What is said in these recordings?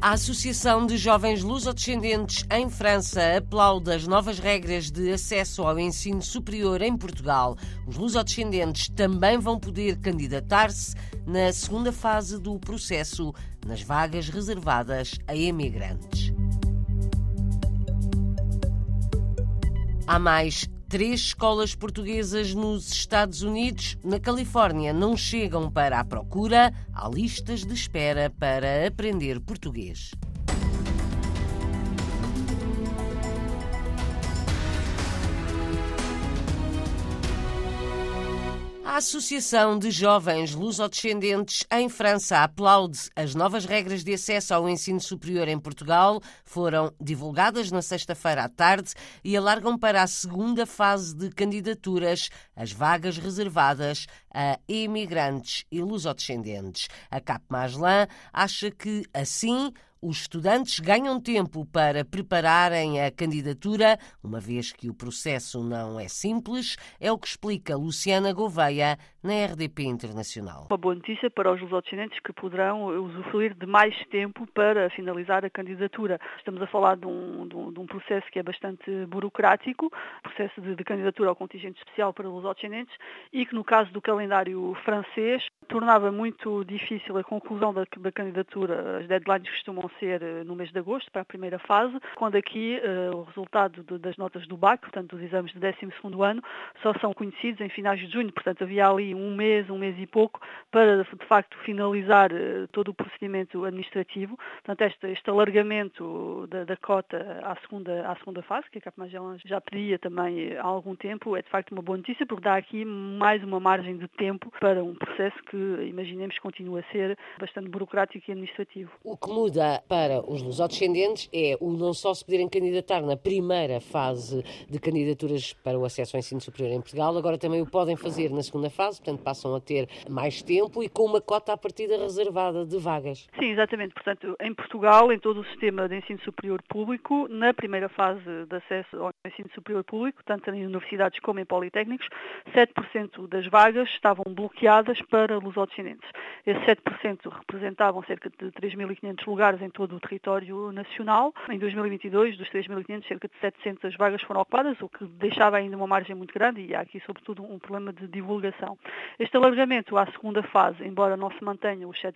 A Associação de Jovens Lusodescendentes em França aplaude as novas regras de acesso ao ensino superior em Portugal. Os lusodescendentes também vão poder candidatar-se na segunda fase do processo, nas vagas reservadas a emigrantes. Há mais Três escolas portuguesas nos Estados Unidos, na Califórnia, não chegam para a procura. Há listas de espera para aprender português. A Associação de Jovens Lusodescendentes em França aplaude as novas regras de acesso ao ensino superior em Portugal. Foram divulgadas na sexta-feira à tarde e alargam para a segunda fase de candidaturas as vagas reservadas a imigrantes e lusodescendentes. A CAP Maslan acha que, assim, os estudantes ganham tempo para prepararem a candidatura, uma vez que o processo não é simples, é o que explica Luciana Gouveia na RDP Internacional. Uma boa notícia para os lusodescendentes que poderão usufruir de mais tempo para finalizar a candidatura. Estamos a falar de um, de um, de um processo que é bastante burocrático, processo de, de candidatura ao contingente especial para lusodescendentes e que no caso do calendário francês tornava muito difícil a conclusão da, da candidatura. As deadlines costumam ser eh, no mês de agosto, para a primeira fase, quando aqui uh, o resultado de, das notas do BAC, portanto dos exames de 12º ano, só são conhecidos em finais de junho, portanto havia ali um mês, um mês e pouco, para de facto finalizar uh, todo o procedimento administrativo. Portanto, este, este alargamento da, da, cota à segunda, à segunda fase, que a Capmagela já pedia também há algum tempo, é de facto uma boa notícia, porque dá aqui mais uma margem de tempo para um processo que, imaginemos, continua a ser bastante burocrático e administrativo. O que muda para os lusodescendentes é o não só se poderem candidatar na primeira fase de candidaturas para o acesso ao ensino superior em Portugal, agora também o podem fazer na segunda fase, portanto passam a ter mais tempo e com uma cota à partida reservada de vagas. Sim, exatamente. Portanto, em Portugal, em todo o sistema de ensino superior público, na primeira fase de acesso ao ensino superior público, tanto em universidades como em politécnicos, 7% das vagas estavam bloqueadas para lusodescendentes. Esses 7% representavam cerca de 3.500 lugares em em todo o território nacional. Em 2022, dos 3.500, cerca de 700 vagas foram ocupadas, o que deixava ainda uma margem muito grande e há aqui, sobretudo, um problema de divulgação. Este alargamento à segunda fase, embora não se mantenha os 7%,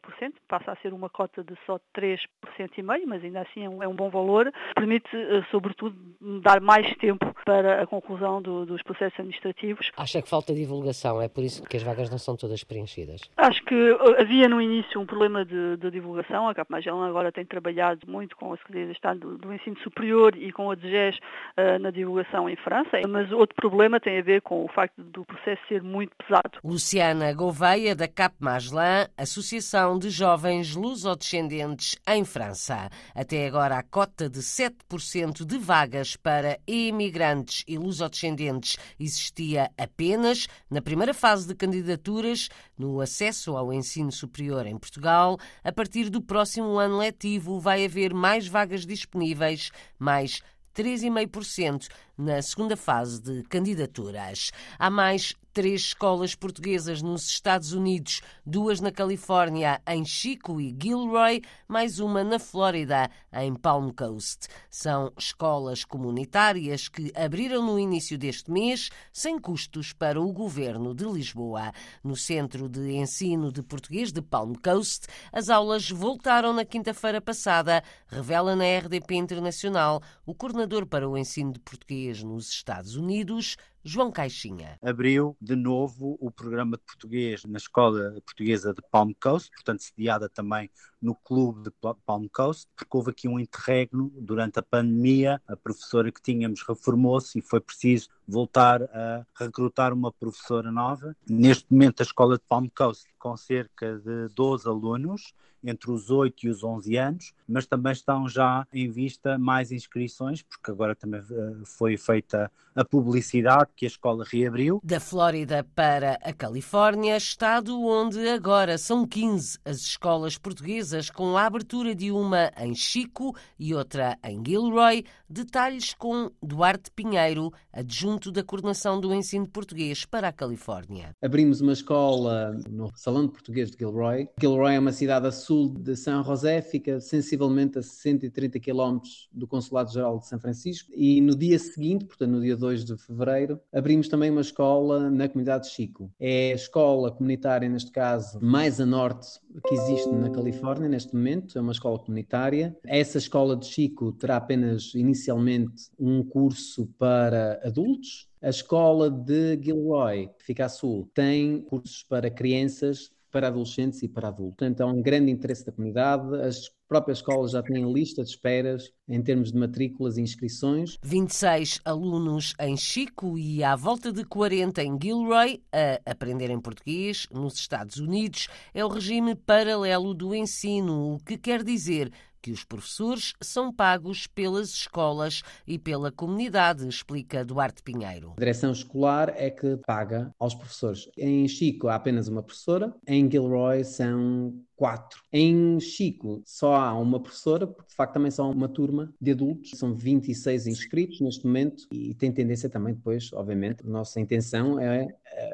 passa a ser uma cota de só 3,5%, mas ainda assim é um, é um bom valor, permite, eh, sobretudo, dar mais tempo para a conclusão do, dos processos administrativos. Acha que falta divulgação? É por isso que as vagas não são todas preenchidas? Acho que eh, havia no início um problema de, de divulgação. A Capmagel agora tem trabalhado muito com a Secretaria de Estado do, Ensino Superior e com a DGES uh, na divulgação em França, mas outro problema tem a ver com o facto do processo ser muito pesado. Luciana Gouveia, da CAP Maslan, Associação de Jovens Lusodescendentes em França. Até agora, a cota de 7% de vagas para imigrantes e lusodescendentes existia apenas na primeira fase de candidaturas no acesso ao ensino superior em Portugal. A partir do próximo ano letivo, vai haver mais vagas disponíveis, mais 3,5% na segunda fase de candidaturas. Há mais três escolas portuguesas nos Estados Unidos, duas na Califórnia, em Chico e Gilroy, mais uma na Flórida, em Palm Coast. São escolas comunitárias que abriram no início deste mês, sem custos para o governo de Lisboa. No Centro de Ensino de Português de Palm Coast, as aulas voltaram na quinta-feira passada, revela na RDP Internacional o coordenador para o ensino de português nos Estados Unidos, João Caixinha. Abriu de novo o programa de português na Escola Portuguesa de Palm Coast, portanto sediada também no Clube de Palm Coast, porque houve aqui um interregno durante a pandemia. A professora que tínhamos reformou-se e foi preciso voltar a recrutar uma professora nova. Neste momento, a Escola de Palm Coast com cerca de 12 alunos, entre os 8 e os 11 anos, mas também estão já em vista mais inscrições, porque agora também eh, foi feita a publicidade que a escola reabriu. Da Flórida para a Califórnia, estado onde agora são 15 as escolas portuguesas, com a abertura de uma em Chico e outra em Gilroy. Detalhes com Duarte Pinheiro, adjunto da coordenação do ensino português para a Califórnia. Abrimos uma escola no Salão de Português de Gilroy. Gilroy é uma cidade a sul de São José, fica sensivelmente a 130 km do Consulado-Geral de São Francisco. E no dia seguinte, portanto no dia 2 de fevereiro, abrimos também uma escola na comunidade de Chico. É a escola comunitária, neste caso, mais a norte que existe na Califórnia neste momento, é uma escola comunitária. Essa escola de Chico terá apenas inicialmente um curso para adultos. A escola de Gilroy, que fica a sul, tem cursos para crianças para adolescentes e para adultos. Portanto, há um grande interesse da comunidade. As próprias escolas já têm lista de esperas em termos de matrículas e inscrições. 26 alunos em Chico e à volta de 40 em Gilroy a aprenderem português nos Estados Unidos. É o regime paralelo do ensino, o que quer dizer que os professores são pagos pelas escolas e pela comunidade, explica Duarte Pinheiro. A direção escolar é que paga aos professores. Em Chico há apenas uma professora, em Gilroy são quatro. Em Chico só há uma professora, porque de facto também são uma turma de adultos, são 26 inscritos neste momento e tem tendência também depois, obviamente, nossa intenção é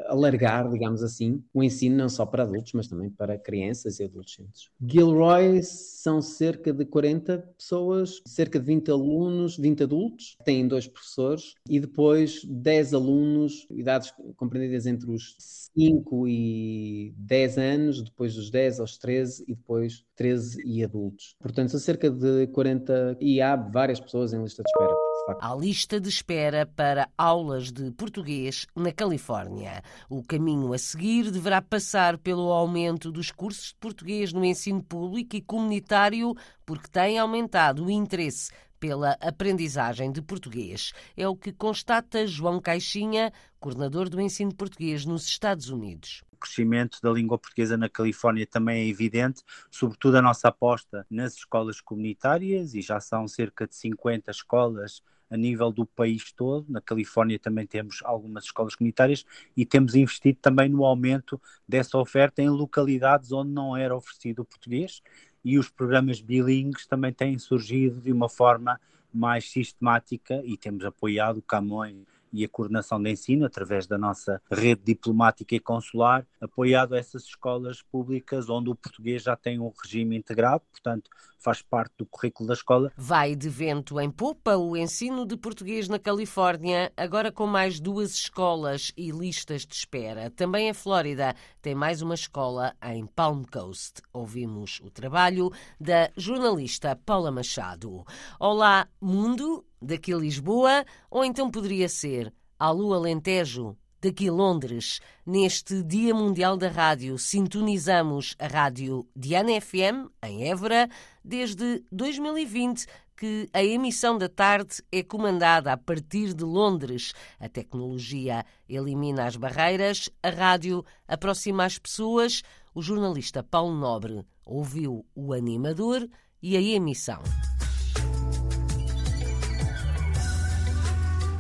alargar, digamos assim, o ensino não só para adultos, mas também para crianças e adolescentes. Gilroy são cerca de 40 pessoas, cerca de 20 alunos, 20 adultos, têm dois professores e depois 10 alunos, idades compreendidas entre os 5 e 10 anos, depois dos 10 aos 13 e depois 13 e adultos. Portanto, são cerca de 40 e há várias pessoas em lista de espera. Há lista de espera para aulas de português na Califórnia. O caminho a seguir deverá passar pelo aumento dos cursos de português no ensino público e comunitário, porque tem aumentado o interesse pela aprendizagem de português. É o que constata João Caixinha, coordenador do ensino português nos Estados Unidos o crescimento da língua portuguesa na Califórnia também é evidente, sobretudo a nossa aposta nas escolas comunitárias, e já são cerca de 50 escolas a nível do país todo. Na Califórnia também temos algumas escolas comunitárias e temos investido também no aumento dessa oferta em localidades onde não era oferecido o português e os programas bilíngues também têm surgido de uma forma mais sistemática e temos apoiado o Camões e a coordenação de ensino através da nossa rede diplomática e consular, apoiado essas escolas públicas onde o português já tem um regime integrado, portanto faz parte do currículo da escola. Vai de vento em popa o ensino de português na Califórnia, agora com mais duas escolas e listas de espera. Também a Flórida tem mais uma escola em Palm Coast. Ouvimos o trabalho da jornalista Paula Machado. Olá, mundo, daqui Lisboa, ou então poderia ser Alô Alentejo, daqui Londres. Neste Dia Mundial da Rádio, sintonizamos a rádio Diana FM, em Évora, desde 2020 que a emissão da tarde é comandada a partir de Londres. A tecnologia elimina as barreiras, a rádio aproxima as pessoas. O jornalista Paulo Nobre ouviu o animador e a emissão.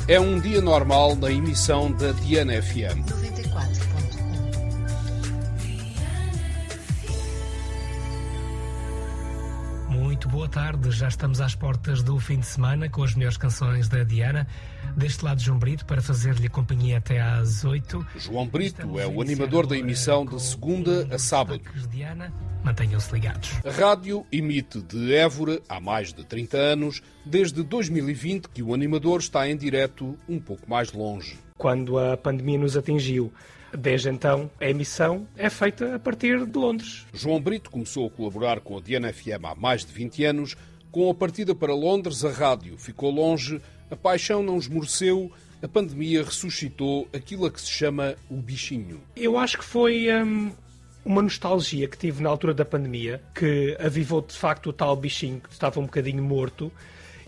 É um dia normal na emissão da Diana FM. 94.1 Muito boa tarde, já estamos às portas do fim de semana com as melhores canções da Diana. Deste lado, João Brito, para fazer-lhe companhia até às 8. João Brito estamos é o animador da emissão de segunda a sábado. Diana. Mantenham-se ligados. A rádio emite de Évora há mais de 30 anos, desde 2020 que o animador está em direto um pouco mais longe. Quando a pandemia nos atingiu, Desde então, a emissão é feita a partir de Londres. João Brito começou a colaborar com a Diana FM há mais de 20 anos. Com a partida para Londres, a rádio ficou longe, a paixão não esmoreceu, a pandemia ressuscitou aquilo a que se chama o bichinho. Eu acho que foi hum, uma nostalgia que tive na altura da pandemia, que avivou de facto o tal bichinho que estava um bocadinho morto,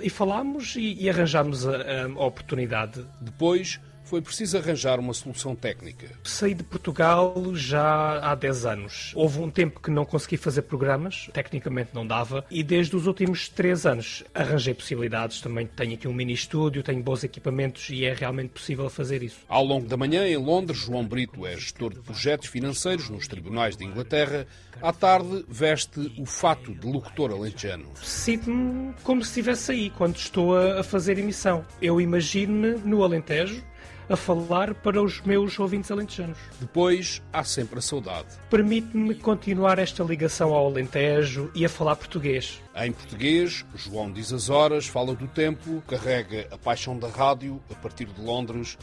e falámos e, e arranjámos a, a oportunidade. Depois foi preciso arranjar uma solução técnica. Saí de Portugal já há 10 anos. Houve um tempo que não consegui fazer programas, tecnicamente não dava, e desde os últimos 3 anos arranjei possibilidades. Também tenho aqui um mini estúdio, tenho bons equipamentos e é realmente possível fazer isso. Ao longo da manhã, em Londres, João Brito é gestor de projetos financeiros nos tribunais de Inglaterra. À tarde, veste o fato de locutor alentejano. Sinto-me como se estivesse aí quando estou a fazer emissão. Eu imagino-me no Alentejo, a falar para os meus ouvintes alentejanos. Depois, há sempre a saudade. Permite-me continuar esta ligação ao Alentejo e a falar português. Em português, João diz as horas, fala do tempo, carrega a paixão da rádio a partir de Londres,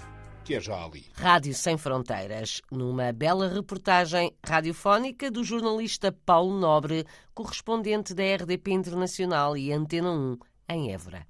que é já ali. Rádio Sem Fronteiras, numa bela reportagem radiofónica do jornalista Paulo Nobre, correspondente da RDP Internacional e Antena 1, em Évora.